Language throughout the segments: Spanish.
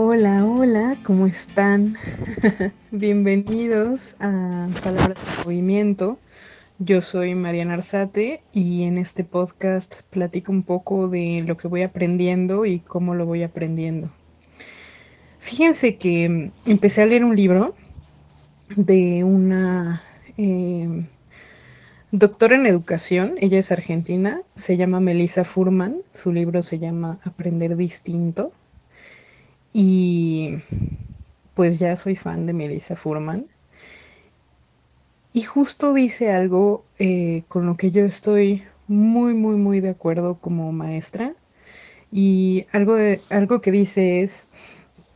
Hola, hola, ¿cómo están? Bienvenidos a Palabras de Movimiento. Yo soy Mariana Arzate y en este podcast platico un poco de lo que voy aprendiendo y cómo lo voy aprendiendo. Fíjense que empecé a leer un libro de una eh, doctora en educación, ella es argentina, se llama Melissa Furman, su libro se llama Aprender Distinto y pues ya soy fan de Melissa Furman. Y justo dice algo eh, con lo que yo estoy muy, muy, muy de acuerdo como maestra. Y algo, de, algo que dice es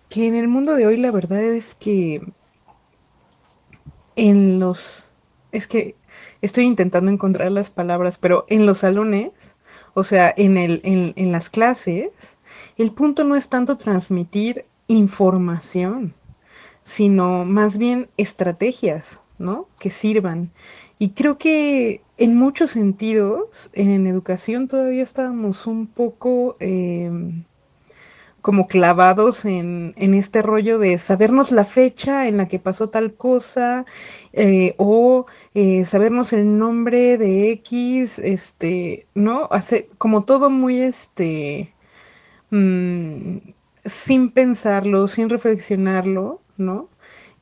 que en el mundo de hoy la verdad es que en los... Es que estoy intentando encontrar las palabras, pero en los salones, o sea, en, el, en, en las clases, el punto no es tanto transmitir información, sino más bien estrategias, ¿no? Que sirvan. Y creo que en muchos sentidos, en educación todavía estábamos un poco eh, como clavados en, este rollo de sabernos la fecha en la que pasó tal cosa eh, o eh, sabernos el nombre de X, este, ¿no? Como todo muy, este, mmm, sin pensarlo, sin reflexionarlo, ¿no?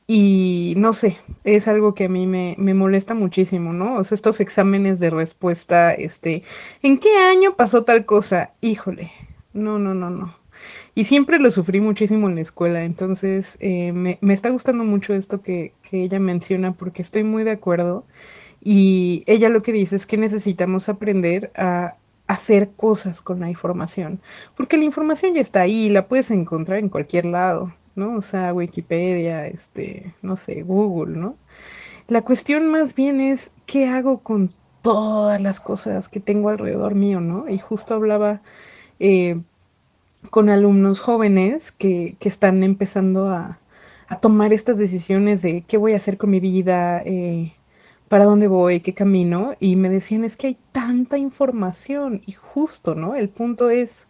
Y no sé, es algo que a mí me, me, molesta muchísimo, ¿no? O sea, estos exámenes de respuesta, este, ¿en qué año pasó tal cosa? Híjole, no, no, no, no. Y siempre lo sufrí muchísimo en la escuela, entonces eh, me, me, está gustando mucho esto que, que ella menciona porque estoy muy de acuerdo. Y ella lo que dice es que necesitamos aprender a hacer cosas con la información, porque la información ya está ahí, la puedes encontrar en cualquier lado, ¿no? O sea, Wikipedia, este, no sé, Google, ¿no? La cuestión más bien es qué hago con todas las cosas que tengo alrededor mío, ¿no? Y justo hablaba eh, con alumnos jóvenes que, que están empezando a, a, tomar estas decisiones de qué voy a hacer con mi vida, eh, para dónde voy, qué camino, y me decían, es que hay tanta información, y justo, ¿no? El punto es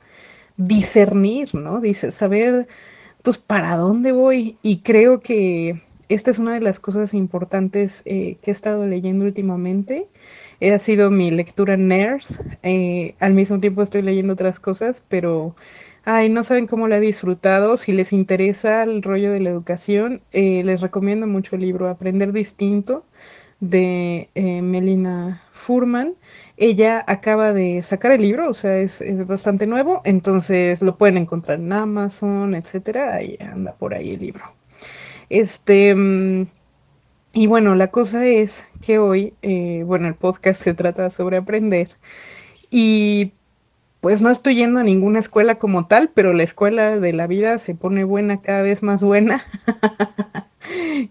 discernir, ¿no? Dice, saber, pues, para dónde voy, y creo que esta es una de las cosas importantes eh, que he estado leyendo últimamente. Ha sido mi lectura nerd, eh, al mismo tiempo estoy leyendo otras cosas, pero Ay, no saben cómo la he disfrutado. Si les interesa el rollo de la educación, eh, les recomiendo mucho el libro Aprender Distinto de eh, Melina Furman. Ella acaba de sacar el libro, o sea, es, es, bastante nuevo, entonces lo pueden encontrar en Amazon, etcétera. Ahí anda por ahí el libro. Este. Mm, y bueno, la cosa es que hoy, eh, bueno, el podcast se trata sobre aprender. Y pues no estoy yendo a ninguna escuela como tal, pero la escuela de la vida se pone buena, cada vez más buena.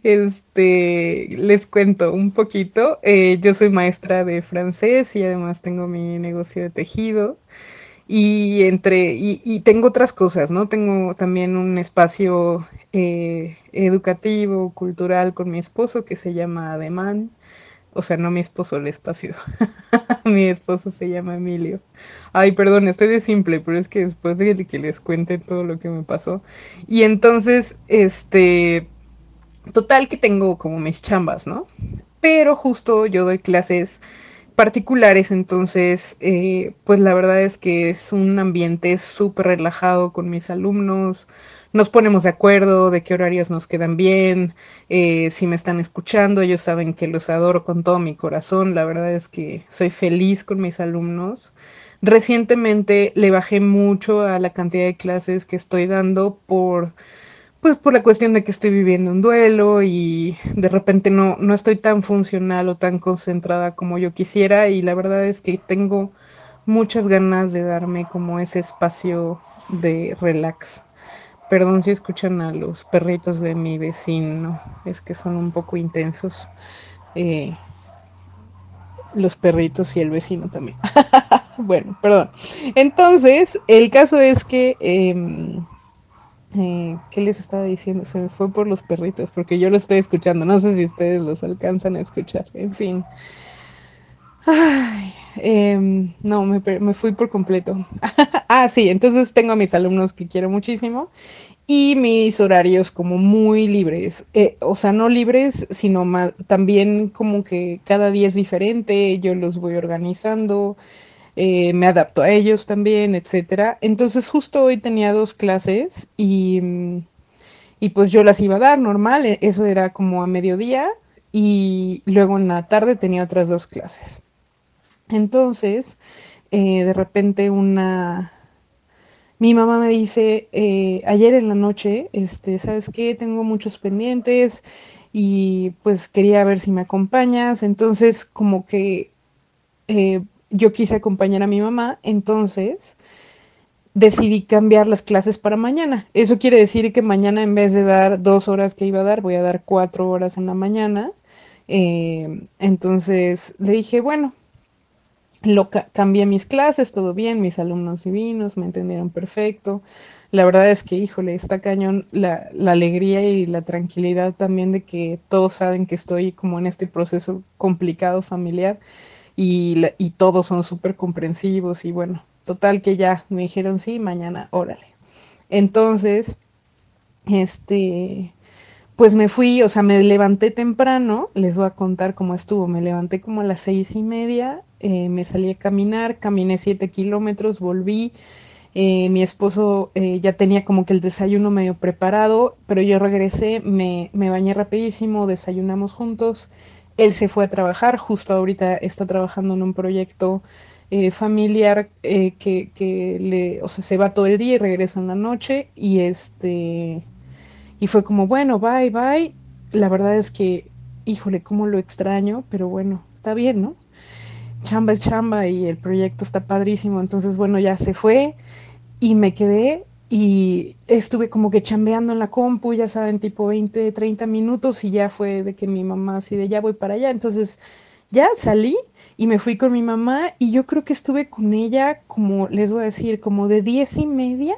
Este, les cuento un poquito. Eh, yo soy maestra de francés y además tengo mi negocio de tejido. Y entre, y, tengo otras cosas, ¿no? Tengo también un espacio eh, educativo, cultural con mi esposo que se llama Ademán. O sea, no mi esposo, el espacio. mi esposo se llama Emilio. Ay, perdón, estoy de simple, pero es que después de que les cuente todo lo que me pasó. Y entonces, este, Total que tengo como mis chambas, ¿no? Pero justo yo doy clases particulares, entonces, eh, pues la verdad es que es un ambiente súper relajado con mis alumnos. Nos ponemos de acuerdo de qué horarios nos quedan bien, eh, si me están escuchando, ellos saben que los adoro con todo mi corazón, la verdad es que soy feliz con mis alumnos. Recientemente le bajé mucho a la cantidad de clases que estoy dando por pues por la cuestión de que estoy viviendo un duelo y de repente no, no estoy tan funcional o tan concentrada como yo quisiera y la verdad es que tengo muchas ganas de darme como ese espacio de relax. Perdón si escuchan a los perritos de mi vecino, es que son un poco intensos. Eh, los perritos y el vecino también. bueno, perdón. Entonces, el caso es que... Eh, ¿Qué les estaba diciendo? Se me fue por los perritos, porque yo lo estoy escuchando. No sé si ustedes los alcanzan a escuchar. En fin. Ay, Em, no, me, me, fui por completo. ah, sí, entonces tengo a mis alumnos que quiero muchísimo y mis horarios como muy libres. Eh, o sea, no libres, sino más, también como que cada día es diferente, yo los voy organizando, eh, me adapto a ellos también, etcétera. Entonces justo hoy tenía dos clases y, y pues yo las iba a dar normal, e, eso era como a mediodía y luego en la tarde tenía otras dos clases. Entonces, eh, de repente una... Mi mamá me dice, eh, ayer en la noche, este, ¿sabes qué? Tengo muchos pendientes y pues quería ver si me acompañas. Entonces, como que yo quise acompañar a mi mamá, entonces decidí cambiar las clases para mañana. Eso quiere decir que mañana en vez de dar dos horas que iba a dar, voy a dar cuatro horas en la mañana. entonces le dije, bueno, lo cambié mis clases, todo bien, mis alumnos divinos, me entendieron perfecto. La verdad es que, híjole, está cañón la, alegría y la tranquilidad también de que todos saben que estoy como en este proceso complicado familiar y, y todos son súper comprensivos y bueno, total que ya me dijeron sí, mañana, órale. Entonces, este, pues me fui, o sea, me levanté temprano, les voy a contar cómo estuvo, me levanté como a las seis y media, eh, me salí a caminar, caminé siete kilómetros, volví, eh, mi esposo eh, ya tenía como que el desayuno medio preparado, pero yo regresé, me, me bañé rapidísimo, desayunamos juntos, él se fue a trabajar, justo ahorita está trabajando en un proyecto familiar que, que le, o sea, se va todo el día y regresa en la noche y este y fue como, bueno, bye, bye. La verdad es que, híjole, cómo lo extraño, pero bueno, está bien, ¿no? Chamba es chamba y el proyecto está padrísimo. Entonces, bueno, ya se fue y me quedé y estuve como que chambeando en la compu, ya saben, tipo 20, 30 minutos y ya fue de que mi mamá así de ya voy para allá. Entonces, ya salí y me fui con mi mamá y yo creo que estuve con ella como, les voy a decir, como de diez y media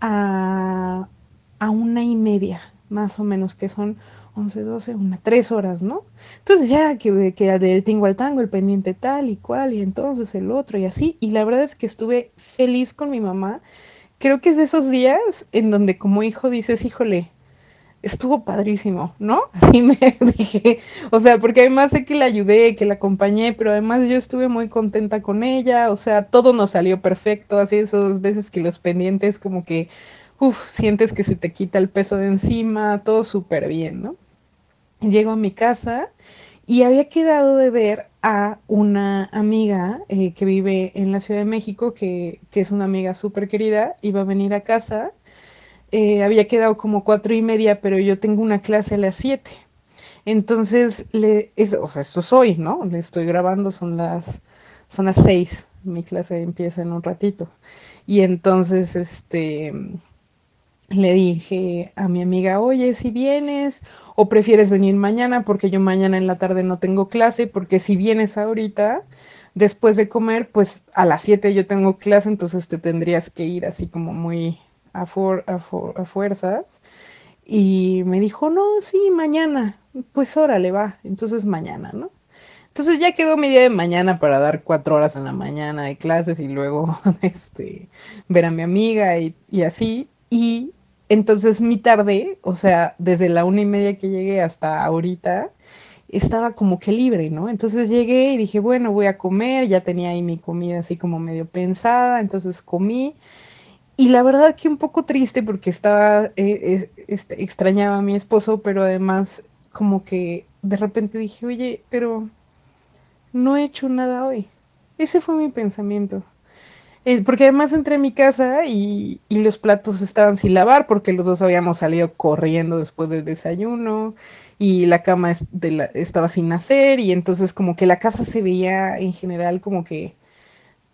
a a una y media, más o menos, que son 11, 12, una, tres horas, ¿no? Entonces ya que, que del tingo al tango, el pendiente tal y cual, y entonces el otro y así, y la verdad es que estuve feliz con mi mamá. Creo que es de esos días en donde como hijo dices, híjole, estuvo padrísimo, ¿no? Así me dije, o sea, porque además sé que la ayudé, que la acompañé, pero además yo estuve muy contenta con ella, o sea, todo nos salió perfecto, así esas veces que los pendientes como que uf, sientes que se te quita el peso de encima, todo súper bien, ¿no? Llego a mi casa y había quedado de ver a una amiga eh, que vive en la Ciudad de México, que, que es una amiga súper querida, iba a venir a casa. Eh, había quedado como cuatro y media, pero yo tengo una clase a las siete. Entonces, le, o sea, esto es hoy, ¿no? Le estoy grabando, son las, son las seis. Mi clase empieza en un ratito. Y entonces, este, le dije a mi amiga, oye, si vienes o prefieres venir mañana, porque yo mañana en la tarde no tengo clase, porque si vienes ahorita, después de comer, pues a las 7 yo tengo clase, entonces te tendrías que ir así como muy a, a, fuerzas. Y me dijo, no, sí, mañana, pues órale, va, entonces mañana, ¿no? Entonces ya quedó mi día de mañana para dar cuatro horas en la mañana de clases y luego este, ver a mi amiga y, y así. Y entonces mi tarde, o sea, desde la una y media que llegué hasta ahorita, estaba como que libre, ¿no? Entonces llegué y dije, bueno, voy a comer, ya tenía ahí mi comida así como medio pensada, entonces comí. Y la verdad que un poco triste porque estaba, eh, este, extrañaba a mi esposo, pero además como que de repente dije, oye, pero no he hecho nada hoy. Ese fue mi pensamiento. Eh, porque además entré a mi casa y, los platos estaban sin lavar porque los dos habíamos salido corriendo después del desayuno y la cama estaba sin hacer y entonces como que la casa se veía en general como que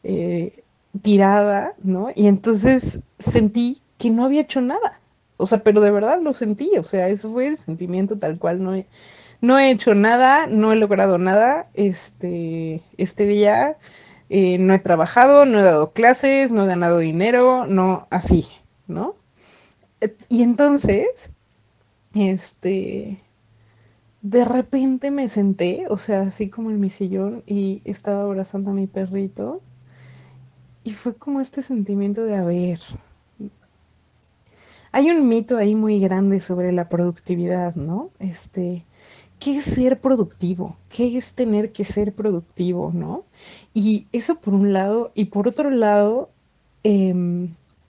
eh, tirada, ¿no? Y entonces sentí que no había hecho nada. O sea, pero de verdad lo sentí, o sea, eso fue el sentimiento tal cual, no he, no he hecho nada, no he logrado nada este, este día eh, no he trabajado, no he dado clases, no he ganado dinero, no, así, ¿no? Y entonces, este, de repente me senté, o sea, así como en mi sillón y estaba abrazando a mi perrito. Y fue como este sentimiento de, a ver, hay un mito ahí muy grande sobre la productividad, ¿no? Este, ¿qué es ser productivo? ¿Qué es tener que ser productivo, no? Y eso por un lado, y por otro lado, eh,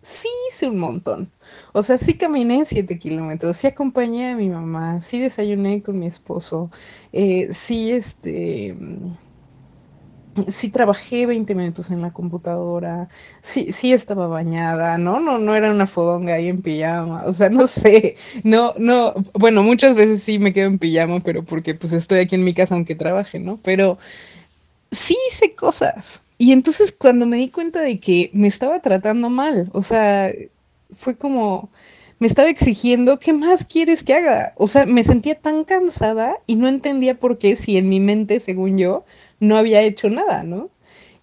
sí hice un montón. O sea, sí caminé siete kilómetros, sí acompañé a mi mamá, sí desayuné con mi esposo, eh, sí, este, sí trabajé 20 minutos en la computadora, sí, sí estaba bañada, ¿no? No, no era una fodonga ahí en pijama, o sea, no sé, no, no, bueno, muchas veces sí me quedo en pijama, pero porque pues estoy aquí en mi casa aunque trabaje, ¿no? Pero sí hice cosas. Y entonces cuando me di cuenta de que me estaba tratando mal, o sea, fue como, me estaba exigiendo, ¿qué más quieres que haga? O sea, me sentía tan cansada y no entendía por qué si en mi mente, según yo, no había hecho nada, ¿no?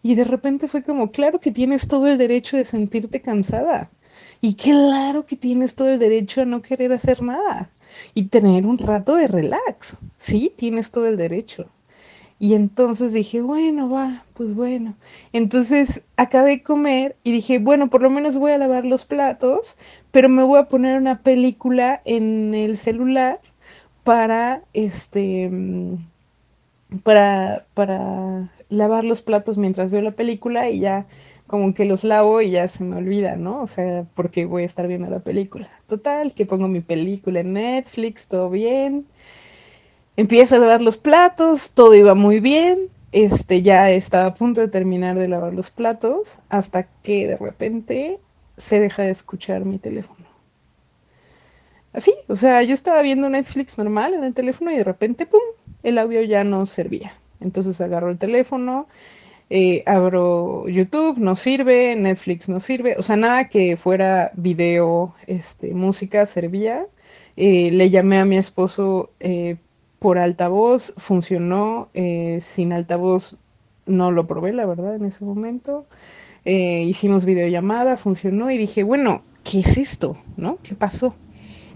Y de repente fue como, claro que tienes todo el derecho de sentirte cansada. Y claro que tienes todo el derecho a no querer hacer nada. Y tener un rato de relax. Sí, tienes todo el derecho. Y entonces dije, bueno, va, pues bueno. Entonces acabé de comer y dije, bueno, por lo menos voy a lavar los platos, pero me voy a poner una película en el celular para, este, mm, para, para lavar los platos mientras veo la película y ya como que los lavo y ya se me olvida, ¿no? O sea, porque voy a estar viendo la película. Total, que pongo mi película en Netflix, todo bien. Empiezo a lavar los platos, todo iba muy bien. Este, ya estaba a punto de terminar de lavar los platos hasta que de repente se deja de escuchar mi teléfono. Así, o sea, yo estaba viendo Netflix normal en el teléfono y de repente, ¡pum!, el audio ya no servía. Entonces agarro el teléfono, eh, abro YouTube, no sirve, Netflix no sirve, o sea, nada que fuera video, este, música servía. Eh, le llamé a mi esposo eh, por altavoz funcionó, eh, sin altavoz no lo probé, la verdad, en ese momento. Eh, hicimos videollamada, funcionó y dije, bueno, ¿qué es esto? ¿No? ¿Qué pasó?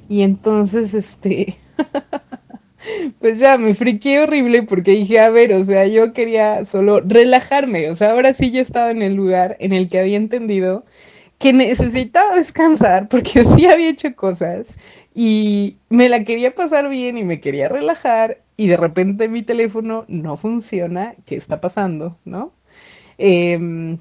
Y entonces, este, pues ya me friqué horrible porque dije, a ver, o sea, yo quería solo relajarme, o sea, ahora sí yo estaba en el lugar en el que había entendido que necesitaba descansar porque sí había hecho cosas y me la quería pasar bien y me quería relajar y de repente mi teléfono no funciona, ¿qué está pasando? ¿No? Eh,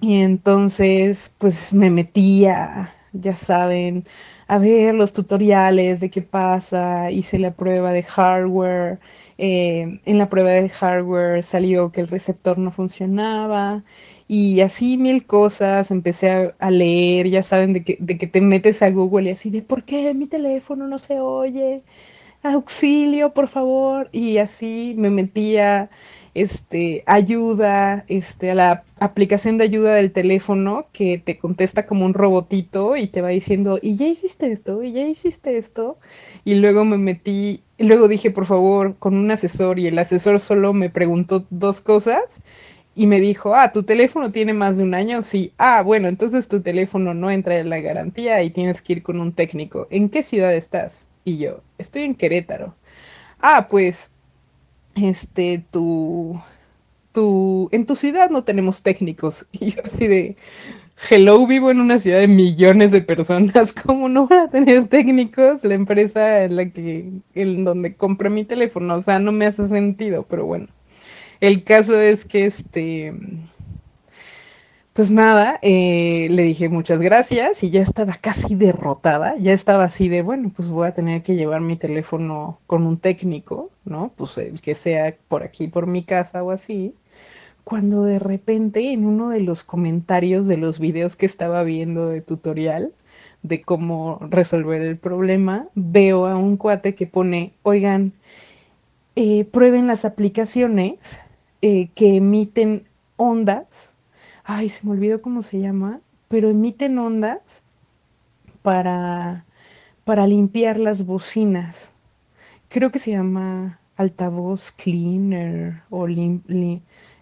y entonces pues me metía, ya saben, a ver los tutoriales de qué pasa, hice la prueba de hardware, eh, en la prueba de hardware salió que el receptor no funcionaba y así mil cosas, empecé a, leer, ya saben, de que, de que te metes a Google y así de, ¿por qué mi teléfono no se oye? Auxilio, por favor. Y así me metía este, ayuda, este, a la aplicación de ayuda del teléfono que te contesta como un robotito y te va diciendo, y ya hiciste esto, y ya hiciste esto. Y luego me metí, y luego dije, por favor, con un asesor, y el asesor solo me preguntó dos cosas y me dijo, ah, ¿tu teléfono tiene más de un año? Sí. Ah, bueno, entonces tu teléfono no entra en la garantía y tienes que ir con un técnico. ¿En qué ciudad estás? Y yo, estoy en Querétaro. Ah, pues, este, tu, tu, en tu ciudad no tenemos técnicos. Y yo así de, hello, vivo en una ciudad de millones de personas. ¿Cómo no van a tener técnicos? La empresa en la que, en donde compré mi teléfono. O sea, no me hace sentido, pero bueno. El caso es que este, pues nada, eh, le dije muchas gracias y ya estaba casi derrotada, ya estaba así de, bueno, pues voy a tener que llevar mi teléfono con un técnico, ¿no? Pues el que sea por aquí, por mi casa o así. Cuando de repente en uno de los comentarios de los videos que estaba viendo de tutorial de cómo resolver el problema, veo a un cuate que pone, oigan, eh, prueben las aplicaciones eh, que emiten ondas. Ay, se me olvidó cómo se llama, pero emiten ondas para, para limpiar las bocinas. Creo que se llama altavoz cleaner o lim, lim,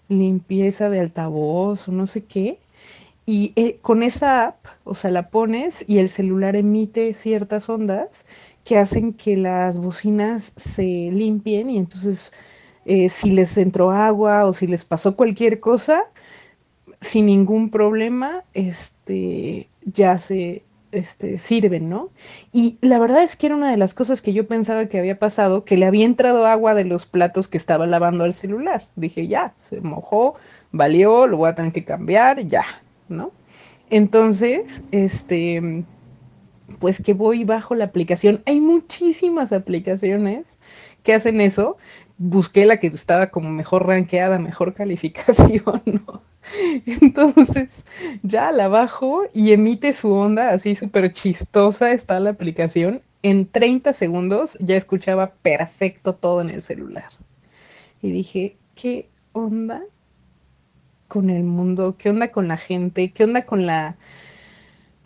limpieza de altavoz o no sé qué. Y eh, con esa app, o sea, la pones y el celular emite ciertas ondas que hacen que las bocinas se limpien y entonces eh, si les entró agua o si les pasó cualquier cosa, sin ningún problema, este, ya se este, sirven, ¿no? Y la verdad es que era una de las cosas que yo pensaba que había pasado, que le había entrado agua de los platos que estaba lavando al celular. Dije, ya, se mojó, valió, lo voy a tener que cambiar, ya, ¿no? Entonces, este, pues que voy bajo la aplicación. Hay muchísimas aplicaciones que hacen eso. Busqué la que estaba como mejor rankeada, mejor calificación, ¿no? Entonces ya la bajo y emite su onda así súper chistosa está la aplicación. En 30 segundos ya escuchaba perfecto todo en el celular. Y dije, ¿qué onda con el mundo? ¿Qué onda con la gente? ¿Qué onda con la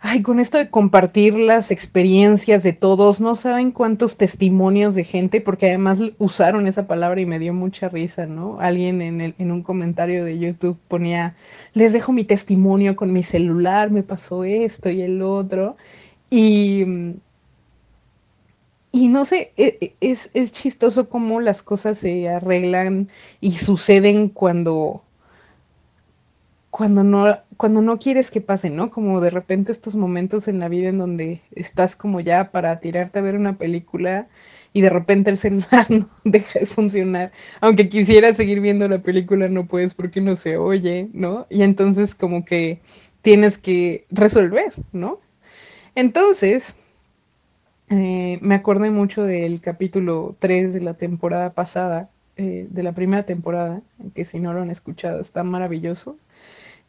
Ay, con esto de compartir las experiencias de todos, no saben cuántos testimonios de gente, porque además usaron esa palabra y me dio mucha risa, ¿no? Alguien en, en un comentario de YouTube ponía, les dejo mi testimonio con mi celular, me pasó esto y el otro. Y, y no sé, e, e, es, es chistoso cómo las cosas se arreglan y suceden cuando cuando no, cuando no quieres que pase, ¿no? Como de repente estos momentos en la vida en donde estás como ya para tirarte a ver una película y de repente el celular no deja de funcionar. Aunque quisieras seguir viendo la película, no puedes porque no se oye, ¿no? Y entonces como que tienes que resolver, ¿no? Entonces, eh, me acordé mucho del capítulo 3 de la temporada pasada, eh, de la primera temporada, que si no lo han escuchado, está maravilloso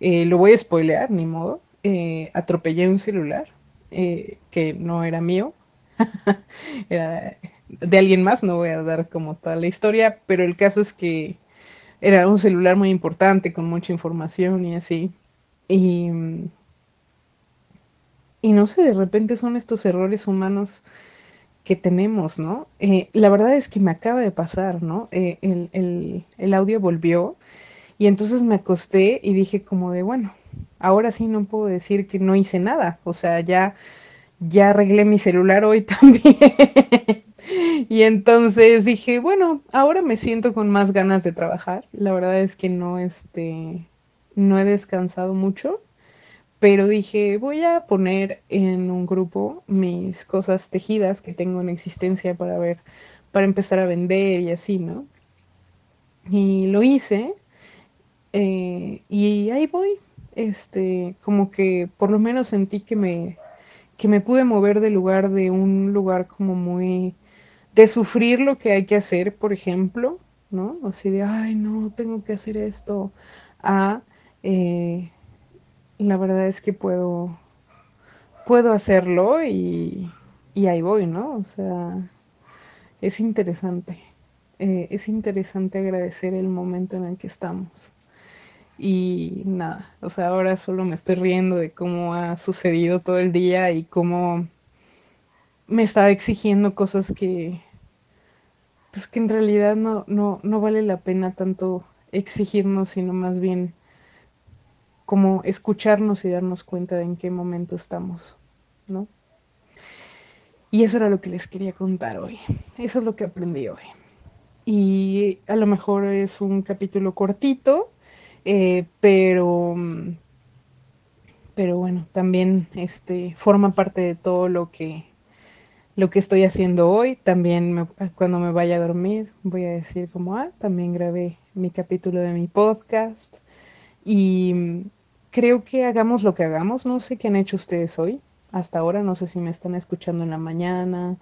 eh, lo voy a spoilear, ni modo. Eh, atropellé un celular eh, que no era mío, era de alguien más, no voy a dar como toda la historia, pero el caso es que era un celular muy importante, con mucha información y así. Y, y no sé, de repente son estos errores humanos que tenemos, ¿no? la verdad es que me acaba de pasar, ¿no? el, audio volvió y entonces me acosté y dije como de, bueno, ahora sí no puedo decir que no hice nada. O sea, ya, ya arreglé mi celular hoy también. y entonces dije, bueno, ahora me siento con más ganas de trabajar. La verdad es que no, este, no he descansado mucho. Pero dije, voy a poner en un grupo mis cosas tejidas que tengo en existencia para ver, para empezar a vender y así, ¿no? Y lo hice eh, y ahí voy, este, como que por lo menos sentí que me, que me pude mover del lugar de un lugar como muy, de sufrir lo que hay que hacer, por ejemplo, ¿no? Así de, ay, no, tengo que hacer esto, a, eh, la verdad es que puedo, puedo hacerlo y, y ahí voy, ¿no? O sea, es interesante. Eh, es interesante agradecer el momento en el que estamos. Y nada, o sea, ahora solo me estoy riendo de cómo ha sucedido todo el día y cómo me estaba exigiendo cosas que, pues que en realidad no, no, no vale la pena tanto exigirnos, sino más bien como escucharnos y darnos cuenta de en qué momento estamos, ¿no? Y eso era lo que les quería contar hoy. Eso es lo que aprendí hoy. Y a lo mejor es un capítulo cortito, eh, pero, pero bueno, también este, forma parte de todo lo que, lo que estoy haciendo hoy. También cuando me vaya a dormir voy a decir como, ah, también grabé mi capítulo de mi podcast. Y creo que hagamos lo que hagamos. No sé qué han hecho ustedes hoy. Hasta ahora no sé si me están escuchando en la mañana,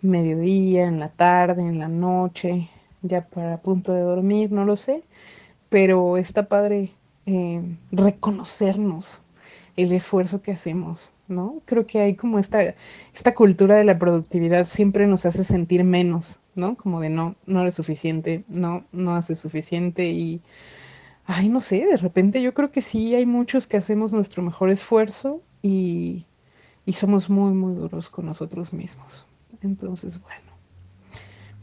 mediodía, en la tarde, en la noche, ya para punto de dormir, no lo sé pero está padre eh, reconocernos el esfuerzo que hacemos, ¿no? Creo que hay como esta, esta cultura de la productividad siempre nos hace sentir menos, ¿no? Como de no, no eres suficiente, no, no haces suficiente y, ay, no sé, de repente yo creo que sí hay muchos que hacemos nuestro mejor esfuerzo y, y somos muy, muy duros con nosotros mismos. Entonces, bueno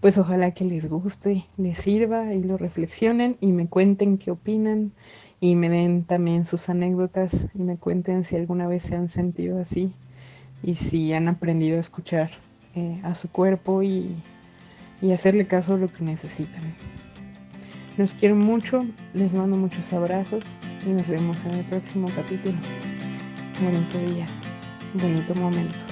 pues ojalá que les guste, les sirva y lo reflexionen y me cuenten qué opinan y me den también sus anécdotas y me cuenten si alguna vez se han sentido así y si han aprendido a escuchar eh, a su cuerpo y, y hacerle caso a lo que necesitan. Los quiero mucho, les mando muchos abrazos y nos vemos en el próximo capítulo. Bonito día, bonito momento.